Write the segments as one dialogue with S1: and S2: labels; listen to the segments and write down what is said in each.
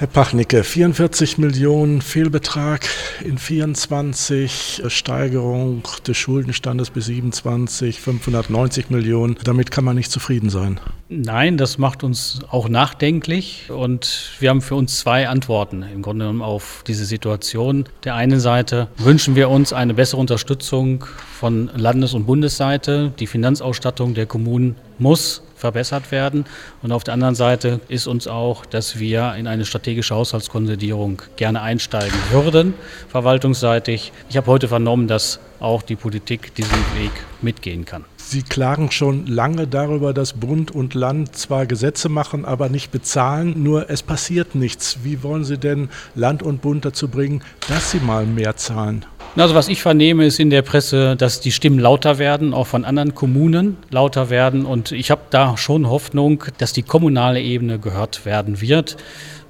S1: Herr Pachnicke, 44 Millionen Fehlbetrag in 24, Steigerung des Schuldenstandes bis 27, 590 Millionen. Damit kann man nicht zufrieden sein.
S2: Nein, das macht uns auch nachdenklich und wir haben für uns zwei Antworten im Grunde genommen auf diese Situation. Der einen Seite wünschen wir uns eine bessere Unterstützung von Landes- und Bundesseite. Die Finanzausstattung der Kommunen muss verbessert werden. Und auf der anderen Seite ist uns auch, dass wir in eine strategische Haushaltskonsolidierung gerne einsteigen würden, verwaltungsseitig. Ich habe heute vernommen, dass auch die Politik diesen Weg mitgehen kann.
S1: Sie klagen schon lange darüber, dass Bund und Land zwar Gesetze machen, aber nicht bezahlen, nur es passiert nichts. Wie wollen Sie denn Land und Bund dazu bringen, dass sie mal mehr zahlen?
S2: Also was ich vernehme, ist in der Presse, dass die Stimmen lauter werden, auch von anderen Kommunen lauter werden. Und ich habe da schon Hoffnung, dass die kommunale Ebene gehört werden wird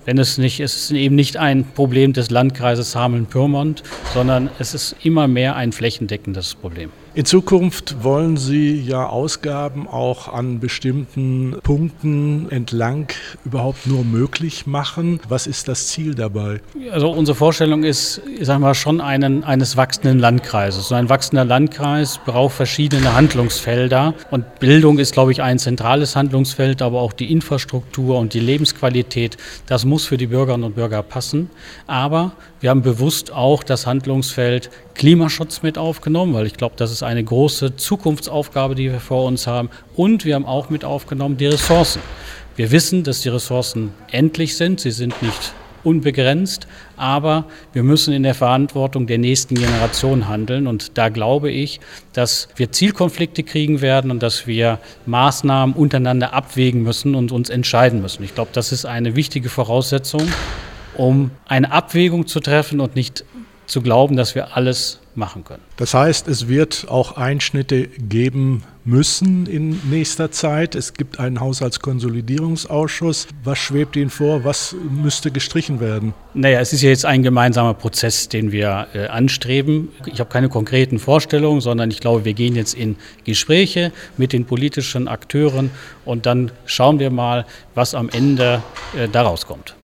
S2: wenn es nicht, es ist eben nicht ein Problem des Landkreises Hameln-Pyrmont, sondern es ist immer mehr ein flächendeckendes Problem.
S1: In Zukunft wollen Sie ja Ausgaben auch an bestimmten Punkten entlang überhaupt nur möglich machen. Was ist das Ziel dabei?
S2: Also unsere Vorstellung ist, sagen wir schon einen, eines wachsenden Landkreises. So ein wachsender Landkreis braucht verschiedene Handlungsfelder und Bildung ist, glaube ich, ein zentrales Handlungsfeld, aber auch die Infrastruktur und die Lebensqualität, das muss für die Bürgerinnen und Bürger passen. Aber wir haben bewusst auch das Handlungsfeld Klimaschutz mit aufgenommen, weil ich glaube, das ist eine große Zukunftsaufgabe, die wir vor uns haben. Und wir haben auch mit aufgenommen die Ressourcen. Wir wissen, dass die Ressourcen endlich sind. Sie sind nicht unbegrenzt, aber wir müssen in der Verantwortung der nächsten Generation handeln. Und da glaube ich, dass wir Zielkonflikte kriegen werden und dass wir Maßnahmen untereinander abwägen müssen und uns entscheiden müssen. Ich glaube, das ist eine wichtige Voraussetzung, um eine Abwägung zu treffen und nicht zu glauben, dass wir alles machen können.
S1: Das heißt, es wird auch Einschnitte geben müssen in nächster Zeit. Es gibt einen Haushaltskonsolidierungsausschuss. Was schwebt Ihnen vor? Was müsste gestrichen werden?
S2: Naja, es ist ja jetzt ein gemeinsamer Prozess, den wir äh, anstreben. Ich habe keine konkreten Vorstellungen, sondern ich glaube, wir gehen jetzt in Gespräche mit den politischen Akteuren und dann schauen wir mal, was am Ende äh, daraus kommt.